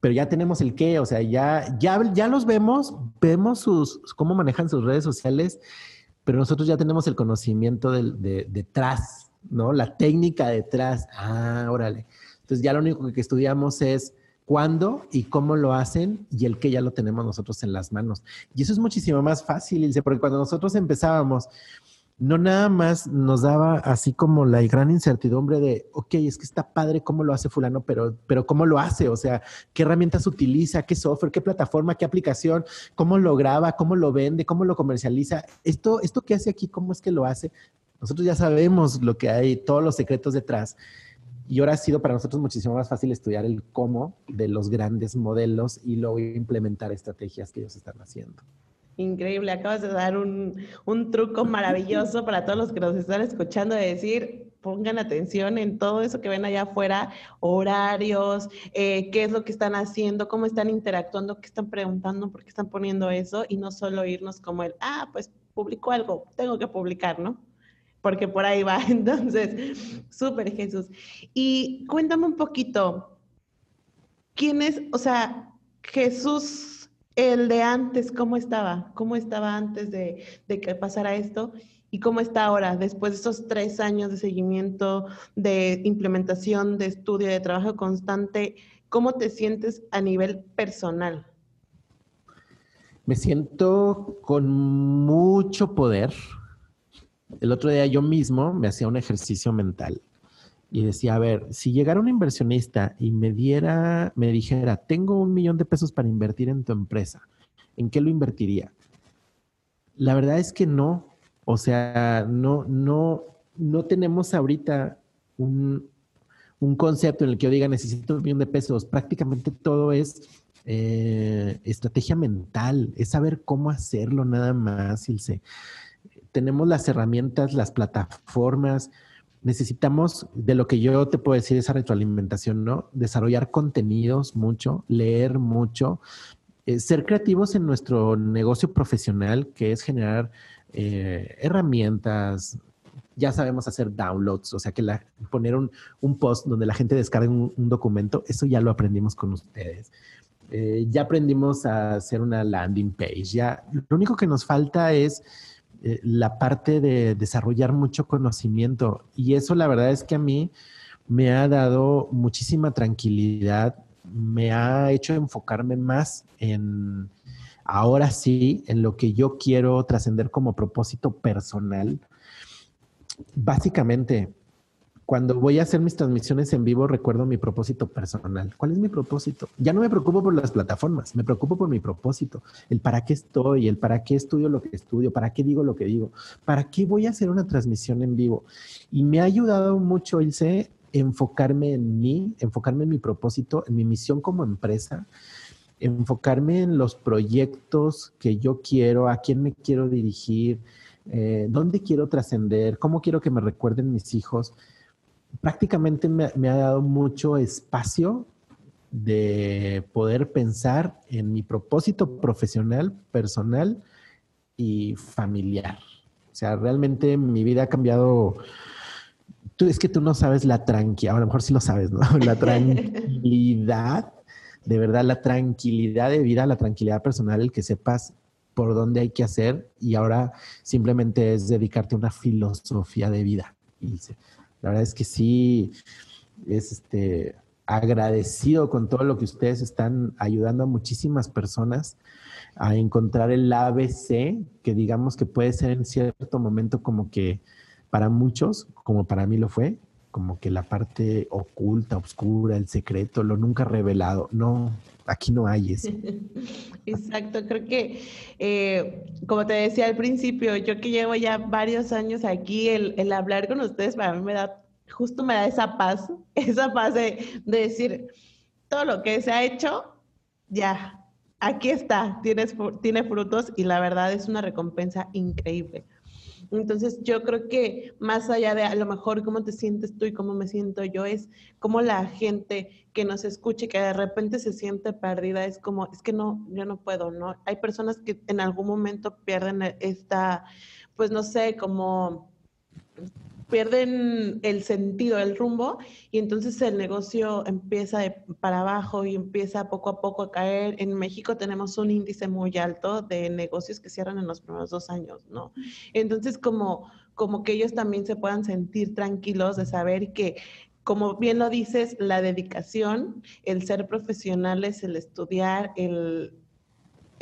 pero ya tenemos el qué, o sea, ya, ya, ya los vemos, vemos sus, cómo manejan sus redes sociales, pero nosotros ya tenemos el conocimiento de, detrás ¿no? La técnica detrás. Ah, órale. Entonces ya lo único que estudiamos es cuándo y cómo lo hacen y el que ya lo tenemos nosotros en las manos. Y eso es muchísimo más fácil, porque cuando nosotros empezábamos, no nada más nos daba así como la gran incertidumbre de, ok, es que está padre cómo lo hace fulano, pero, pero cómo lo hace, o sea, qué herramientas utiliza, qué software, qué plataforma, qué aplicación, cómo lo graba, cómo lo vende, cómo lo comercializa. Esto, esto que hace aquí, cómo es que lo hace. Nosotros ya sabemos lo que hay, todos los secretos detrás. Y ahora ha sido para nosotros muchísimo más fácil estudiar el cómo de los grandes modelos y luego implementar estrategias que ellos están haciendo. Increíble, acabas de dar un, truco maravilloso para todos los que nos están escuchando de decir, pongan atención en todo eso que ven allá afuera, horarios, eh, qué es lo que están haciendo, cómo están interactuando, qué están preguntando, por qué están poniendo eso y no solo irnos como el, ah, pues publicó algo, tengo que publicar, ¿no? Porque por ahí va. Entonces, súper Jesús. Y cuéntame un poquito, ¿quién es, o sea, Jesús, el de antes, cómo estaba? ¿Cómo estaba antes de, que pasara esto? ¿Y cómo está ahora, después de esos tres años de seguimiento, de implementación, de estudio, de trabajo constante? ¿Cómo te sientes a nivel personal? Me siento con mucho poder, el otro día yo mismo me hacía un ejercicio mental y decía, a ver, si llegara un inversionista y me diera, me dijera, tengo un millón de pesos para invertir en tu empresa, ¿en qué lo invertiría? La verdad es que no, o sea, no, no, no tenemos ahorita un, concepto en el que yo diga necesito un millón de pesos. Prácticamente todo es eh, estrategia mental, es saber cómo hacerlo nada más, Ilse tenemos las herramientas, las plataformas, necesitamos, de lo que yo te puedo decir, esa retroalimentación, ¿no? Desarrollar contenidos mucho, leer mucho, eh, ser creativos en nuestro negocio profesional, que es generar eh, herramientas. Ya sabemos hacer downloads, o sea, que poner un, post donde la gente descargue un, documento, eso ya lo aprendimos con ustedes. Eh, ya aprendimos a hacer una landing page. Ya, lo único que nos falta es eh, la parte de desarrollar mucho conocimiento. Y eso la verdad es que a mí me ha dado muchísima tranquilidad, me ha hecho enfocarme más en, ahora sí, en lo que yo quiero trascender como propósito personal. Básicamente, cuando voy a hacer mis transmisiones en vivo, recuerdo mi propósito personal. ¿Cuál es mi propósito? Ya no me preocupo por las plataformas, me preocupo por mi propósito, el para qué estoy, el para qué estudio lo que estudio, para qué digo lo que digo, para qué voy a hacer una transmisión en vivo. Y me ha ayudado mucho, Ilse, enfocarme en mí, enfocarme en mi propósito, en mi misión como empresa, enfocarme en los proyectos que yo quiero, a quién me quiero dirigir, eh, dónde quiero trascender, cómo quiero que me recuerden mis hijos. Prácticamente me, ha dado mucho espacio de poder pensar en mi propósito profesional, personal y familiar. O sea, realmente mi vida ha cambiado es que tú no sabes la tranquilidad, a lo mejor sí lo sabes, ¿no? La tranquilidad, de verdad, la tranquilidad de vida, la tranquilidad personal, el que sepas por dónde hay que hacer y ahora simplemente es dedicarte a una filosofía de vida. La verdad es que sí, es este, agradecido con todo lo que ustedes están ayudando a muchísimas personas a encontrar el ABC, que digamos que puede ser en cierto momento como que para muchos, como para mí lo fue, como que la parte oculta, oscura, el secreto, lo nunca revelado. No, aquí no hay eso. Exacto, creo que, eh, como te decía al principio, yo que llevo ya varios años aquí, el, hablar con ustedes para mí me da, justo me da esa paz, esa paz de, de decir, todo lo que se ha hecho, ya, aquí está, tienes, tiene frutos y la verdad es una recompensa increíble. Entonces yo creo que más allá de a lo mejor cómo te sientes tú y cómo me siento yo, es como la gente que nos escuche, que de repente se siente perdida, es como, es que no, yo no puedo, ¿no? Hay personas que en algún momento pierden esta, pues no sé, como pierden el sentido, el rumbo, y entonces el negocio empieza para abajo y empieza poco a poco a caer. En México tenemos un índice muy alto de negocios que cierran en los primeros dos años, ¿no? Entonces, como, como que ellos también se puedan sentir tranquilos de saber que como bien lo dices, la dedicación, el ser profesionales, el estudiar, el,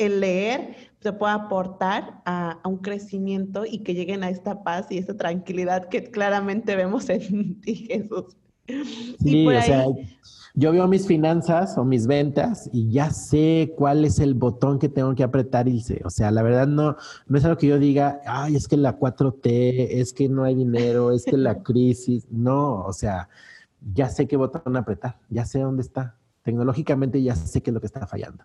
el leer se puede aportar a, un crecimiento y que lleguen a esta paz y esta tranquilidad que claramente vemos en ti, Jesús. Sí, o sea, yo veo mis finanzas o mis ventas y ya sé cuál es el botón que tengo que apretar y sé, o sea, la verdad no, no es algo que yo diga, ay, es que la 4T, es que no hay dinero, es que la crisis, no, o sea, ya sé qué botón apretar, ya sé dónde está. Tecnológicamente ya sé qué es lo que está fallando.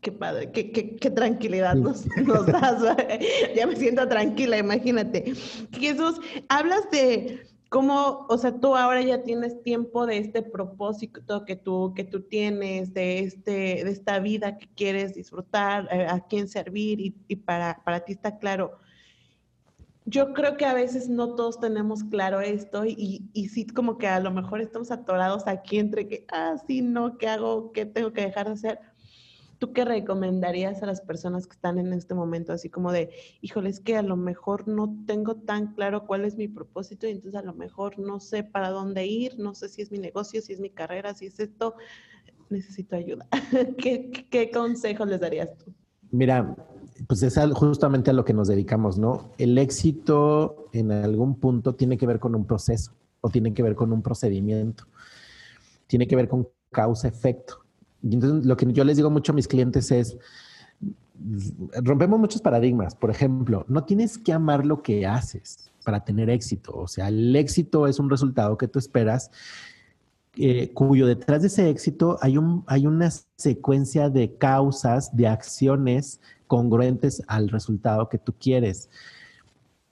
Qué padre, qué, qué, tranquilidad nos, nos das. ya me siento tranquila, imagínate. Jesús, hablas de cómo, o sea, tú ahora ya tienes tiempo de este propósito que tú, que tú tienes, de, este, de esta vida que quieres disfrutar, eh, a quién servir y, y para, para ti está claro yo creo que a veces no todos tenemos claro esto y, y sí como que a lo mejor estamos atorados aquí entre que, ah, sí, no, ¿qué hago? ¿Qué tengo que dejar de hacer? ¿Tú qué recomendarías a las personas que están en este momento así como de, híjole, es que a lo mejor no tengo tan claro cuál es mi propósito y entonces a lo mejor no sé para dónde ir, no sé si es mi negocio, si es mi carrera, si es esto, necesito ayuda. ¿Qué, qué consejo les darías tú? Mira, pues es justamente a lo que nos dedicamos, ¿no? El éxito en algún punto tiene que ver con un proceso o tiene que ver con un procedimiento, tiene que ver con causa-efecto. Y entonces lo que yo les digo mucho a mis clientes es, rompemos muchos paradigmas. Por ejemplo, no tienes que amar lo que haces para tener éxito. O sea, el éxito es un resultado que tú esperas, eh, cuyo detrás de ese éxito hay, un, hay una secuencia de causas, de acciones congruentes al resultado que tú quieres.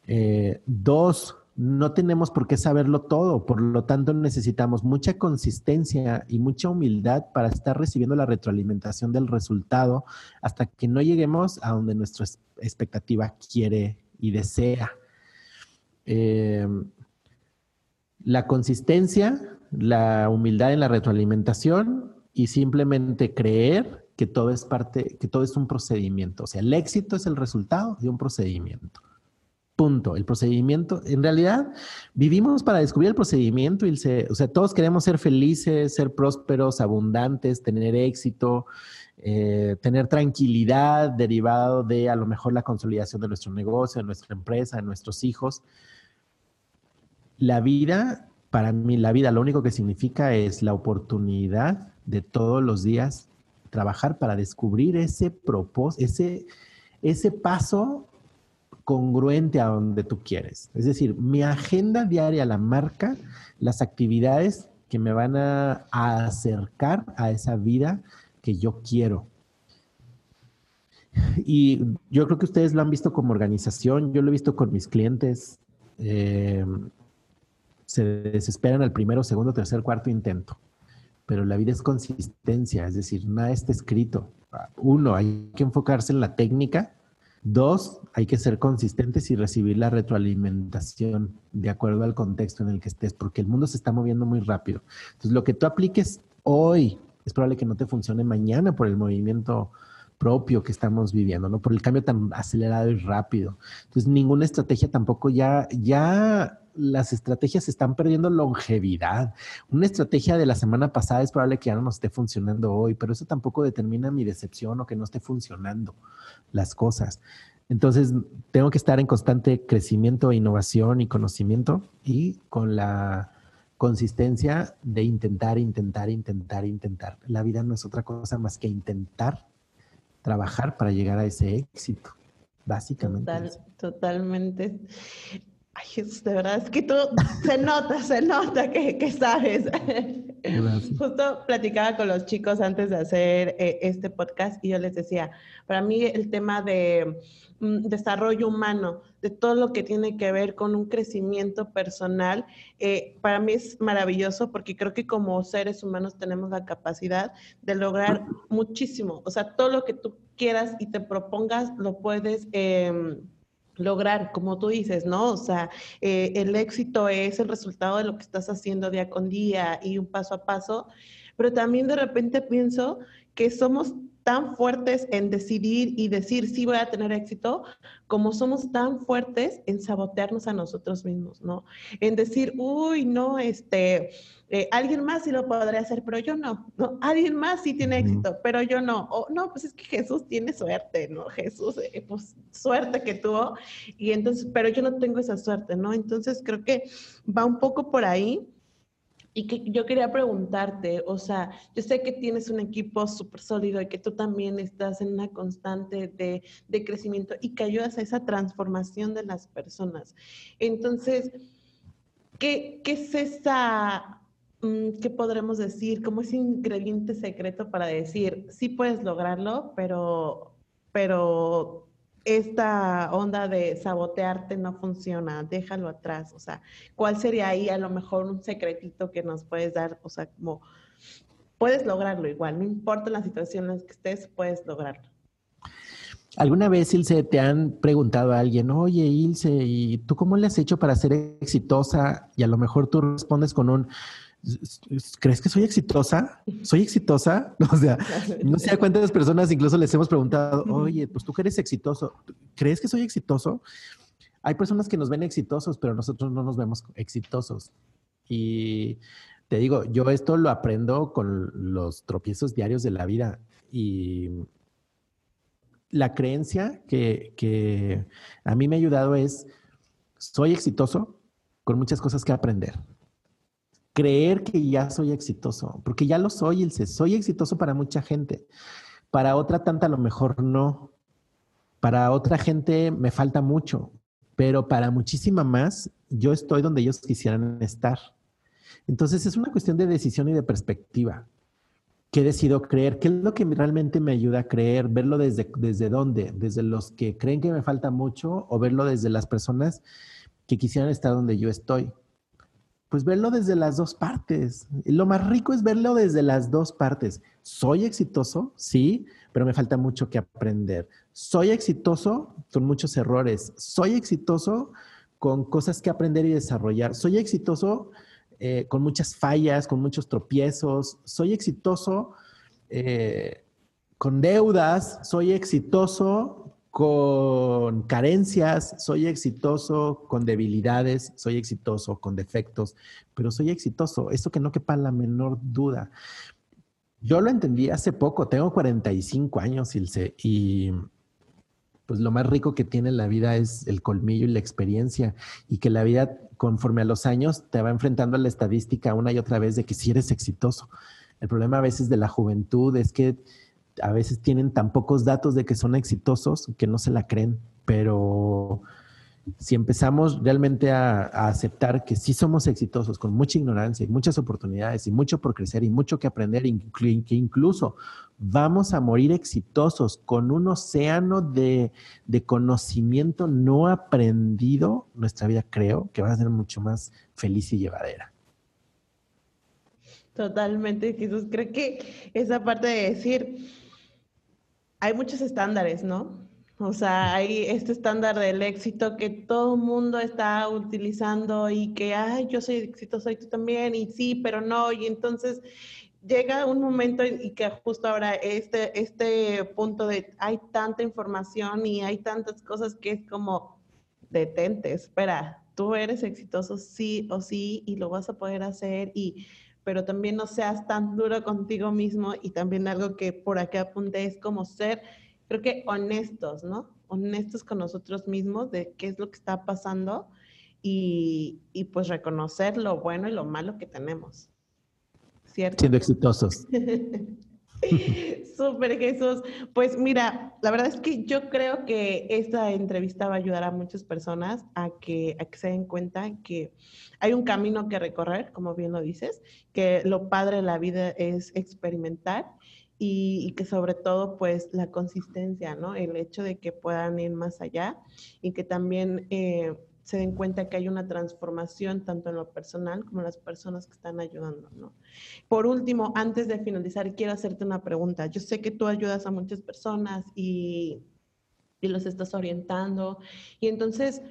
Eh, dos, no tenemos por qué saberlo todo, por lo tanto necesitamos mucha consistencia y mucha humildad para estar recibiendo la retroalimentación del resultado hasta que no lleguemos a donde nuestra expectativa quiere y desea. Em, la consistencia, la humildad en la retroalimentación y simplemente creer que todo es parte, que todo es un procedimiento. O sea, el éxito es el resultado de un procedimiento. Punto. El procedimiento, en realidad, vivimos para descubrir el procedimiento y o sea, todos queremos ser felices, ser prósperos, abundantes, tener éxito, eh, tener tranquilidad derivado de a lo mejor la consolidación de nuestro negocio, de nuestra empresa, de nuestros hijos. La vida, para mí, la vida lo único que significa es la oportunidad de todos los días trabajar para descubrir ese propósito, ese, ese paso congruente a donde tú quieres. Es decir, mi agenda diaria la marca las actividades que me van a, acercar a esa vida que yo quiero. Y yo creo que ustedes lo han visto como organización, yo lo he visto con mis clientes. Eh, se desesperan al primero, segundo, tercer, cuarto intento. Pero la vida es consistencia, es decir, nada está escrito. Uno, hay que enfocarse en la técnica Dos, hay que ser consistentes y recibir la retroalimentación de acuerdo al contexto en el que estés, porque el mundo se está moviendo muy rápido. Entonces, lo que tú apliques hoy es probable que no te funcione mañana por el movimiento propio que estamos viviendo, ¿no? Por el cambio tan acelerado y rápido. Entonces, ninguna estrategia tampoco ya, ya las estrategias están perdiendo longevidad. Una estrategia de la semana pasada es probable que ya no nos esté funcionando hoy, pero eso tampoco determina mi decepción o que no esté funcionando las cosas. Entonces, tengo que estar en constante crecimiento, innovación y conocimiento y con la consistencia de intentar, intentar, intentar, intentar. La vida no es otra cosa más que intentar trabajar para llegar a ese éxito, básicamente. totalmente. Ay, Jesús, de verdad, es que tú se nota, se nota que, que sabes. Justo platicaba con los chicos antes de hacer eh, este podcast y yo les decía, para mí el tema de mm, desarrollo humano, de todo lo que tiene que ver con un crecimiento personal, eh, para mí es maravilloso porque creo que como seres humanos tenemos la capacidad de lograr muchísimo. O sea, todo lo que tú quieras y te propongas, lo puedes... Eh, lograr, como tú dices, ¿no? O sea, eh, el éxito es el resultado de lo que estás haciendo día con día y un paso a paso, pero también de repente pienso que somos tan fuertes en decidir y decir sí voy a tener éxito, como somos tan fuertes en sabotearnos a nosotros mismos, ¿no? En decir, uy, no, este, eh, alguien más sí lo podría hacer, pero yo no, ¿no? Alguien más sí tiene éxito, pero yo no. O no, pues es que Jesús tiene suerte, ¿no? Jesús, eh, pues suerte que tuvo, y entonces, pero yo no tengo esa suerte, ¿no? Entonces creo que va un poco por ahí y que yo quería preguntarte, o sea, yo sé que tienes un equipo súper sólido y que tú también estás en una constante de, de, crecimiento y que ayudas a esa transformación de las personas. Entonces, ¿qué, qué es esa, mm, qué podremos decir, como ese ingrediente secreto para decir, sí puedes lograrlo, pero, pero esta onda de sabotearte no funciona, déjalo atrás, o sea, ¿cuál sería ahí a lo mejor un secretito que nos puedes dar? O sea, como puedes lograrlo igual, no importa la situación en la que estés, puedes lograrlo. ¿Alguna vez, Ilse, te han preguntado a alguien, oye, Ilse, ¿y tú cómo le has hecho para ser exitosa? Y a lo mejor tú respondes con un, ¿crees que soy exitosa? ¿Soy exitosa? O sea, no sé a cuántas personas incluso les hemos preguntado, oye, pues tú que eres exitoso, ¿crees que soy exitoso? Hay personas que nos ven exitosos, pero nosotros no nos vemos exitosos. Y te digo, yo esto lo aprendo con los tropiezos diarios de la vida y la creencia que, que a mí me ha ayudado es, soy exitoso con muchas cosas que aprender creer que ya soy exitoso, porque ya lo soy, Ilse. Soy exitoso para mucha gente. Para otra tanta a lo mejor no. Para otra gente me falta mucho, pero para muchísima más yo estoy donde ellos quisieran estar. Entonces es una cuestión de decisión y de perspectiva. ¿Qué decido creer? ¿Qué es lo que realmente me ayuda a creer? ¿Verlo desde, desde dónde? ¿Desde los que creen que me falta mucho o verlo desde las personas que quisieran estar donde yo estoy? Pues verlo desde las dos partes. Lo más rico es verlo desde las dos partes. Soy exitoso, sí, pero me falta mucho que aprender. Soy exitoso con muchos errores. Soy exitoso con cosas que aprender y desarrollar. Soy exitoso eh, con muchas fallas, con muchos tropiezos. Soy exitoso eh, con deudas. Soy exitoso con carencias, soy exitoso, con debilidades, soy exitoso, con defectos, pero soy exitoso. Eso que no quepa la menor duda. Yo lo entendí hace poco, tengo 45 años, Ilse, y pues lo más rico que tiene la vida es el colmillo y la experiencia, y que la vida, conforme a los años, te va enfrentando a la estadística una y otra vez de que si eres exitoso. El problema a veces de la juventud es que a veces tienen tan pocos datos de que son exitosos que no se la creen, pero si empezamos realmente a, aceptar que sí somos exitosos con mucha ignorancia y muchas oportunidades y mucho por crecer y mucho que aprender, que incluso vamos a morir exitosos con un océano de, de conocimiento no aprendido, nuestra vida creo que va a ser mucho más feliz y llevadera. Totalmente, Jesús. Creo que esa parte de decir, hay muchos estándares, ¿no? O sea, hay este estándar del éxito que todo el mundo está utilizando y que, ay, yo soy exitoso y tú también, y sí, pero no, y entonces llega un momento y que justo ahora este, este punto de hay tanta información y hay tantas cosas que es como, detente, espera, tú eres exitoso sí o sí y lo vas a poder hacer y pero también no seas tan duro contigo mismo y también algo que por aquí apunté es como ser, creo que honestos, ¿no? Honestos con nosotros mismos de qué es lo que está pasando y, y pues reconocer lo bueno y lo malo que tenemos. ¿Cierto? Siendo exitosos. Súper Jesús. Pues mira, la verdad es que yo creo que esta entrevista va a ayudar a muchas personas a que, se den cuenta que hay un camino que recorrer, como bien lo dices, que lo padre de la vida es experimentar y, que sobre todo pues la consistencia, ¿no? El hecho de que puedan ir más allá y que también... Eh, se den cuenta que hay una transformación tanto en lo personal como en las personas que están ayudando, ¿no? Por último, antes de finalizar, quiero hacerte una pregunta. Yo sé que tú ayudas a muchas personas y, y los estás orientando. Y entonces,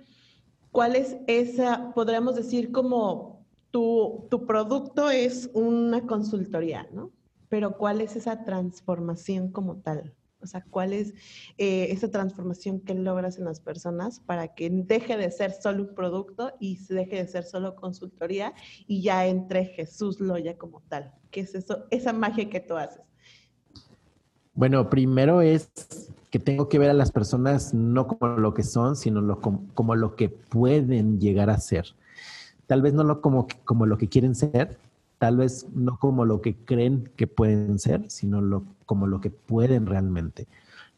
¿cuál es esa, podríamos decir como tu, tu producto es una consultoría, ¿no? Pero ¿cuál es esa transformación como tal? O sea, ¿cuál es eh, esa transformación que logras en las personas para que deje de ser solo un producto y se deje de ser solo consultoría y ya entre Jesús Loya como tal? ¿Qué es eso, esa magia que tú haces? Bueno, primero es que tengo que ver a las personas no como lo que son, sino como, lo que pueden llegar a ser. Tal vez no lo como, como lo que quieren ser, tal vez no como lo que creen que pueden ser, sino lo, como lo que pueden realmente.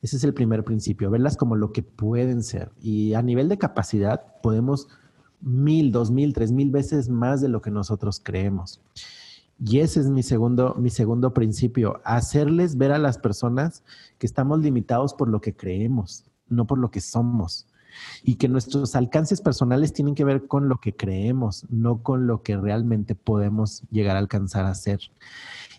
Ese es el primer principio, verlas como lo que pueden ser. Y a nivel de capacidad podemos mil, dos mil, tres mil veces más de lo que nosotros creemos. Y ese es mi segundo, mi segundo principio, hacerles ver a las personas que estamos limitados por lo que creemos, no por lo que somos y que nuestros alcances personales tienen que ver con lo que creemos, no con lo que realmente podemos llegar a alcanzar a ser.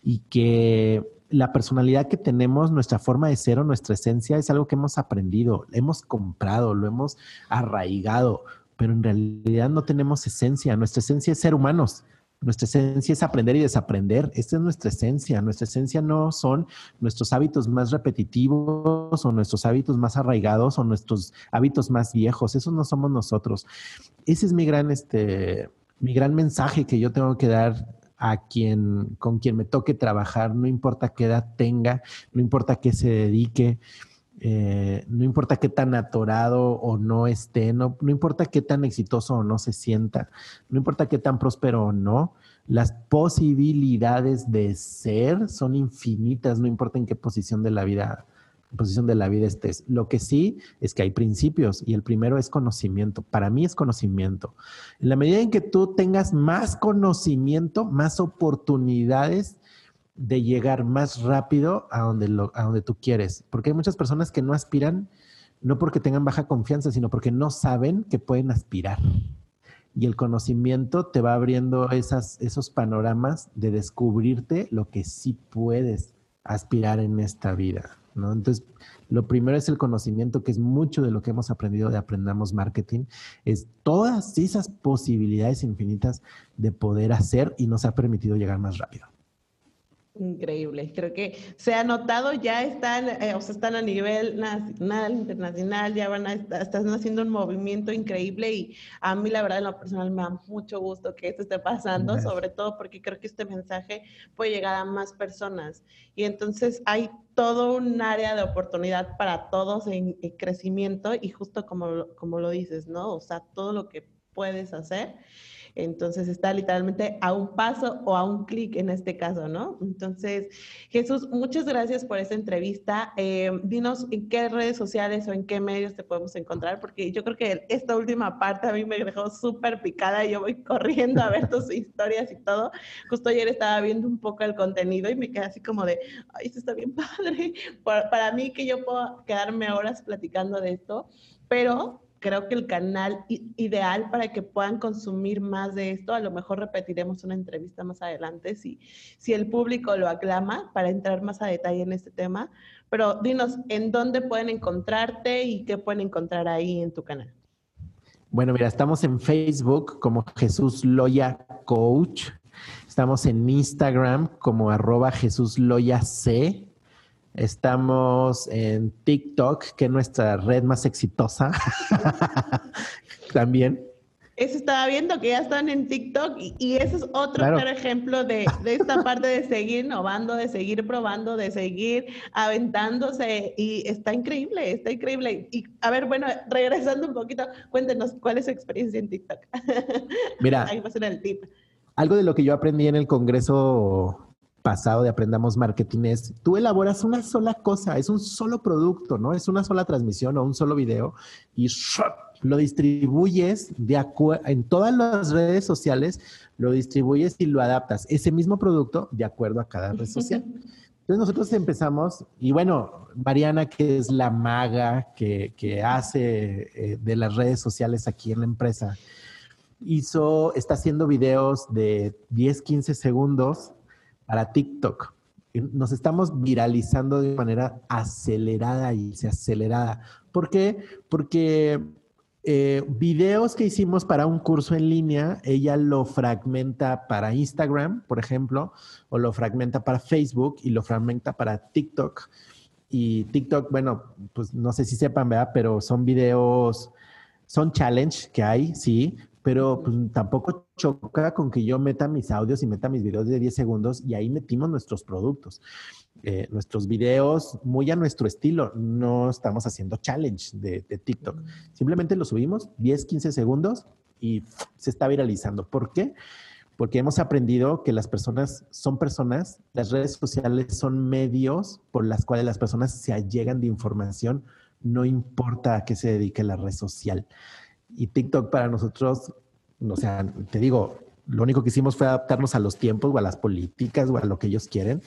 Y que la personalidad que tenemos, nuestra forma de ser o nuestra esencia es algo que hemos aprendido, hemos comprado, lo hemos arraigado, pero en realidad no tenemos esencia. Nuestra esencia es ser humanos. Nuestra esencia es aprender y desaprender. Esta es nuestra esencia. Nuestra esencia no son nuestros hábitos más repetitivos o nuestros hábitos más arraigados o nuestros hábitos más viejos. Esos no somos nosotros. Ese es mi gran, este, mi gran mensaje que yo tengo que dar a quien, con quien me toque trabajar, no importa qué edad tenga, no importa qué se dedique, eh, no importa qué tan atorado o no esté, no, no importa qué tan exitoso o no se sienta, no importa qué tan próspero o no, las posibilidades de ser son infinitas, no importa en qué posición de la vida posición de la vida estés. Lo que sí es que hay principios y el primero es conocimiento. Para mí es conocimiento. En la medida en que tú tengas más conocimiento, más oportunidades de llegar más rápido a donde, lo, a donde tú quieres. Porque hay muchas personas que no aspiran, no porque tengan baja confianza, sino porque no saben que pueden aspirar. Y el conocimiento te va abriendo esas, esos panoramas de descubrirte lo que sí puedes aspirar en esta vida. ¿no? Entonces, lo primero es el conocimiento, que es mucho de lo que hemos aprendido de Aprendamos Marketing, es todas esas posibilidades infinitas de poder hacer y nos ha permitido llegar más rápido. Increíble. Creo que se ha notado, ya están, eh, o sea, están a nivel nacional, internacional, ya van a están haciendo un movimiento increíble y a mí la verdad en lo personal me da mucho gusto que esto esté pasando, sobre todo porque creo que este mensaje puede llegar a más personas. Y entonces hay todo un área de oportunidad para todos en, en crecimiento y justo como, como lo dices, ¿no? O sea, todo lo que puedes hacer. Entonces está literalmente a un paso o a un clic en este caso, ¿no? Entonces, Jesús, muchas gracias por esta entrevista. Eh, dinos en qué redes sociales o en qué medios te podemos encontrar, porque yo creo que esta última parte a mí me dejó súper picada y yo voy corriendo a ver tus historias y todo. Justo ayer estaba viendo un poco el contenido y me quedé así como de, ay, esto está bien padre. para mí que yo puedo quedarme horas platicando de esto, pero creo que el canal ideal para que puedan consumir más de esto, a lo mejor repetiremos una entrevista más adelante si, si el público lo aclama para entrar más a detalle en este tema, pero dinos en dónde pueden encontrarte y qué pueden encontrar ahí en tu canal. Bueno, mira, estamos en Facebook como Jesús Loya Coach, estamos en Instagram como arroba Jesús Loya C, Estamos en TikTok, que es nuestra red más exitosa. También. Eso estaba viendo que ya están en TikTok y, ese es otro ejemplo de, esta parte de seguir innovando, de seguir probando, de seguir aventándose y está increíble, está increíble. Y a ver, bueno, regresando un poquito, cuéntenos cuál es su experiencia en TikTok. Mira, Ahí va a ser el tip. Algo de lo que yo aprendí en el Congreso pasado de Aprendamos Marketing es, tú elaboras una sola cosa, es un solo producto, ¿no? Es una sola transmisión o un solo video y lo distribuyes de en todas las redes sociales, lo distribuyes y lo adaptas, ese mismo producto de acuerdo a cada red social. Entonces nosotros empezamos, y bueno, Mariana, que es la maga que, que hace eh, de las redes sociales aquí en la empresa, hizo, está haciendo videos de 10, 15 segundos para TikTok. Nos estamos viralizando de manera acelerada y se acelerada. ¿Por qué? Porque eh, videos que hicimos para un curso en línea, ella lo fragmenta para Instagram, por ejemplo, o lo fragmenta para Facebook y lo fragmenta para TikTok. Y TikTok, bueno, pues no sé si sepan, ¿verdad? Pero son videos, son challenge que hay, sí, pero pues, tampoco choca con que yo meta mis audios y meta mis videos de 10 segundos y ahí metimos nuestros productos. Eh, nuestros videos muy a nuestro estilo, no estamos haciendo challenge de, TikTok, simplemente lo subimos 10, 15 segundos y se está viralizando. ¿Por qué? Porque hemos aprendido que las personas son personas, las redes sociales son medios por las cuales las personas se allegan de información, no importa a qué se dedique la red social. Y TikTok para nosotros, o sea, te digo, lo único que hicimos fue adaptarnos a los tiempos o a las políticas o a lo que ellos quieren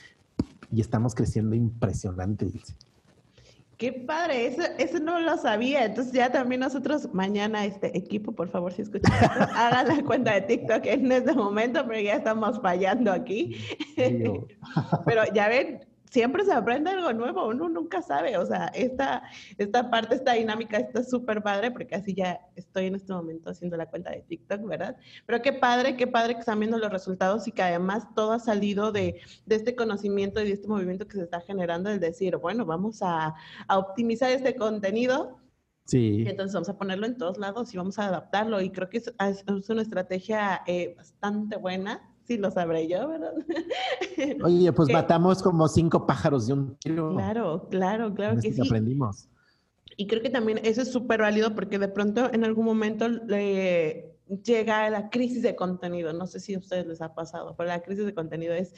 y estamos creciendo impresionante. Qué padre, eso, eso no lo sabía. Entonces ya también nosotros mañana, este equipo, por favor, si escuchan, hagan la cuenta de TikTok en este momento, pero ya estamos fallando aquí. pero ya ven, siempre se aprende algo nuevo, uno nunca sabe, o sea, esta, esta parte, esta dinámica está súper padre, porque así ya estoy en este momento haciendo la cuenta de TikTok, ¿verdad? Pero qué padre, qué padre que están viendo los resultados y que además todo ha salido de, de este conocimiento y de este movimiento que se está generando, el decir, bueno, vamos a, a optimizar este contenido, Sí. entonces vamos a ponerlo en todos lados y vamos a adaptarlo. Y creo que es, es una estrategia eh, bastante buena sí lo sabré yo, ¿verdad? Oye, pues matamos como cinco pájaros de un tiro. Claro, claro, claro que sí. aprendimos. Y creo que también eso es súper válido porque de pronto en algún momento le llega la crisis de contenido. No sé si a ustedes les ha pasado, pero la crisis de contenido es,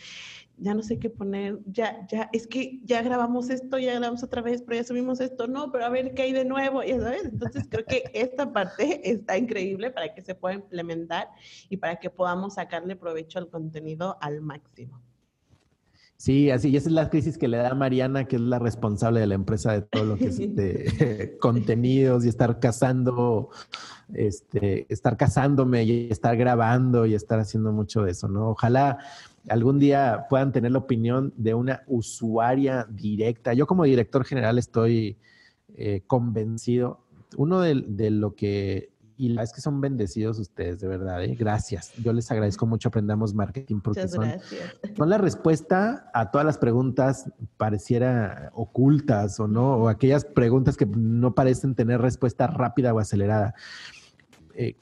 ya no sé qué poner, ya, ya, es que ya grabamos esto, ya grabamos otra vez, pero ya subimos esto, no, pero a ver qué hay de nuevo, ya sabes. Entonces creo que esta parte está increíble para que se pueda implementar y para que podamos sacarle provecho al contenido al máximo. Sí, así, y esa es la crisis que le da a Mariana, que es la responsable de la empresa de todo lo que es este, contenidos y estar cazando, este, estar casándome y estar grabando y estar haciendo mucho de eso, ¿no? Ojalá algún día puedan tener la opinión de una usuaria directa. Yo como director general estoy eh, convencido, uno de, de lo que y la es que son bendecidos ustedes, de verdad. ¿eh? Gracias. Yo les agradezco mucho Aprendamos Marketing porque son, son, la respuesta a todas las preguntas pareciera ocultas o no, o aquellas preguntas que no parecen tener respuesta rápida o acelerada. Eh,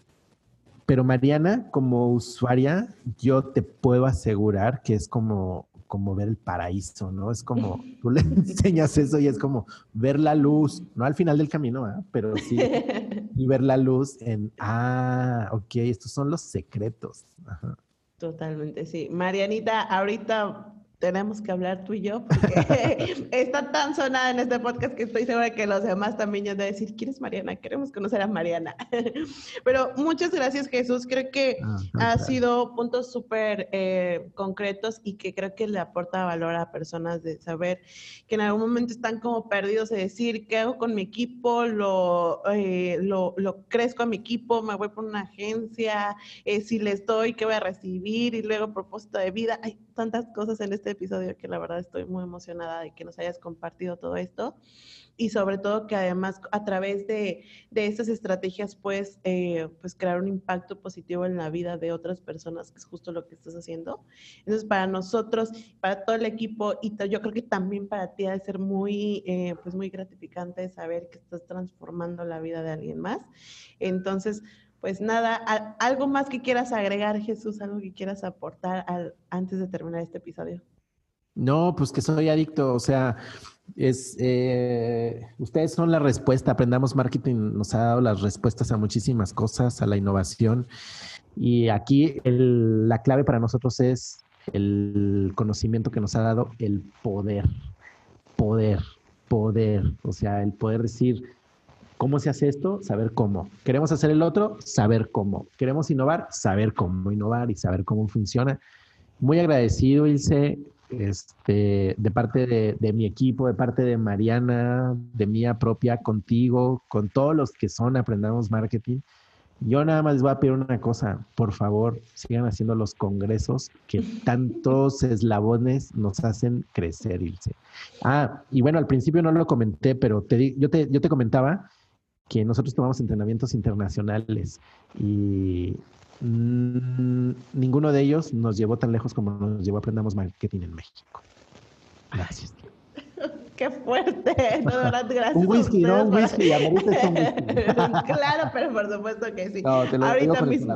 pero Mariana, como usuaria, yo te puedo asegurar que es como como ver el paraíso, ¿no? Es como, tú le enseñas eso y es como ver la luz, no al final del camino, ¿eh? pero sí, y ver la luz en, ah, ok, estos son los secretos. Totalmente, sí. Marianita, ahorita tenemos que hablar tú y yo, porque está tan sonada en este podcast que estoy segura que los demás también ya de decir, ¿quién es Mariana? Queremos conocer a Mariana. Pero muchas gracias, Jesús. Creo que ah, ha sido puntos súper eh, concretos y que creo que le aporta valor a personas de saber que en algún momento están como perdidos de decir, ¿qué hago con mi equipo? ¿Lo, eh, lo, lo crezco a mi equipo? ¿Me voy por una agencia? Eh, si les doy, ¿qué voy a recibir? Y luego propósito de vida. Hay tantas cosas en este episodio que la verdad estoy muy emocionada de que nos hayas compartido todo esto y sobre todo que además a través de, de estas estrategias puedes eh, pues crear un impacto positivo en la vida de otras personas, que es justo lo que estás haciendo. Entonces, para nosotros, para todo el equipo y yo creo que también para ti ha de ser muy, eh, pues muy gratificante saber que estás transformando la vida de alguien más. Entonces, pues nada, algo más que quieras agregar, Jesús, algo que quieras aportar antes de terminar este episodio. No, pues que soy adicto, o sea, es eh, ustedes son la respuesta. Aprendamos Marketing nos ha dado las respuestas a muchísimas cosas, a la innovación. Y aquí la clave para nosotros es el conocimiento que nos ha dado el poder, poder, poder. O sea, el poder decir, ¿Cómo se hace esto? Saber cómo. ¿Queremos hacer el otro? Saber cómo. ¿Queremos innovar? Saber cómo innovar y saber cómo funciona. Muy agradecido, Ilse, este, de parte de, mi equipo, de parte de Mariana, de mía propia, contigo, con todos los que son Aprendamos Marketing. Yo nada más les voy a pedir una cosa, por favor, sigan haciendo los congresos que tantos eslabones nos hacen crecer, Ilse. Ah, y bueno, al principio no lo comenté, pero te, yo, te, yo te comentaba que nosotros tomamos entrenamientos internacionales y ninguno de ellos nos llevó tan lejos como nos llevó Aprendamos Marketing en México. Gracias. Qué fuerte, de verdad, gracias. Un whisky, ¿no? Un whisky, un whisky. claro, pero por supuesto que sí. No, te lo Ahorita mismo.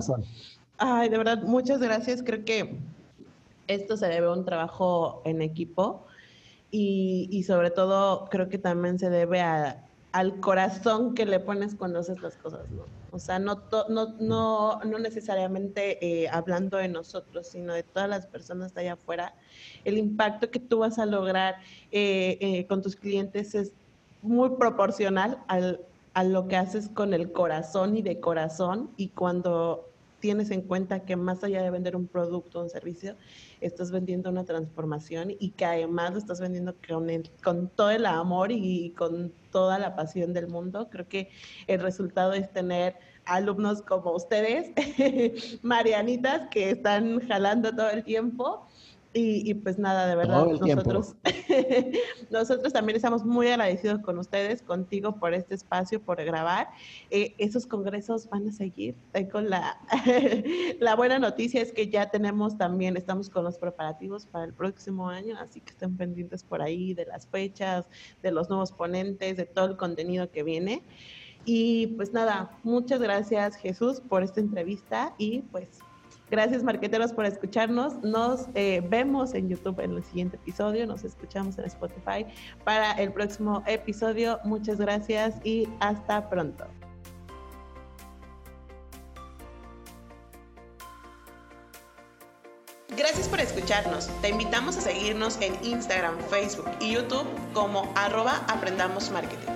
Ay, de verdad, muchas gracias. Creo que esto se debe a un trabajo en equipo y, y sobre todo creo que también se debe a, al corazón que le pones cuando haces las cosas, ¿no? O sea, no, no, no, no necesariamente eh, hablando de nosotros, sino de todas las personas de allá afuera. El impacto que tú vas a lograr eh, eh, con tus clientes es muy proporcional al, a lo que haces con el corazón y de corazón. Y cuando tienes en cuenta que más allá de vender un producto o un servicio, estás vendiendo una transformación y que además lo estás vendiendo con, el, con todo el amor y con toda la pasión del mundo. Creo que el resultado es tener alumnos como ustedes, Marianitas, que están jalando todo el tiempo y, pues nada, de verdad, nosotros, nosotros también estamos muy agradecidos con ustedes, contigo por este espacio, por grabar. Eh, esos congresos van a seguir. con la, la buena noticia es que ya tenemos también, estamos con los preparativos para el próximo año, así que estén pendientes por ahí de las fechas, de los nuevos ponentes, de todo el contenido que viene. Y pues nada, muchas gracias Jesús por esta entrevista y pues Gracias, marqueteros, por escucharnos. Nos eh, vemos en YouTube en el siguiente episodio. Nos escuchamos en Spotify para el próximo episodio. Muchas gracias y hasta pronto. Gracias por escucharnos. Te invitamos a seguirnos en Instagram, Facebook y YouTube como arroba Aprendamos Marketing.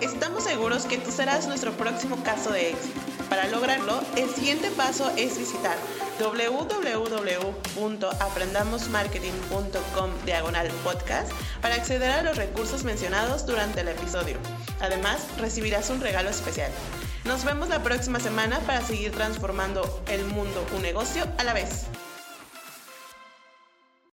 Estamos seguros que tú serás nuestro próximo caso de éxito. Para lograrlo, el siguiente paso es visitar www.aprendamosmarketing.com diagonal podcast para acceder a los recursos mencionados durante el episodio. Además, recibirás un regalo especial. Nos vemos la próxima semana para seguir transformando el mundo un negocio a la vez.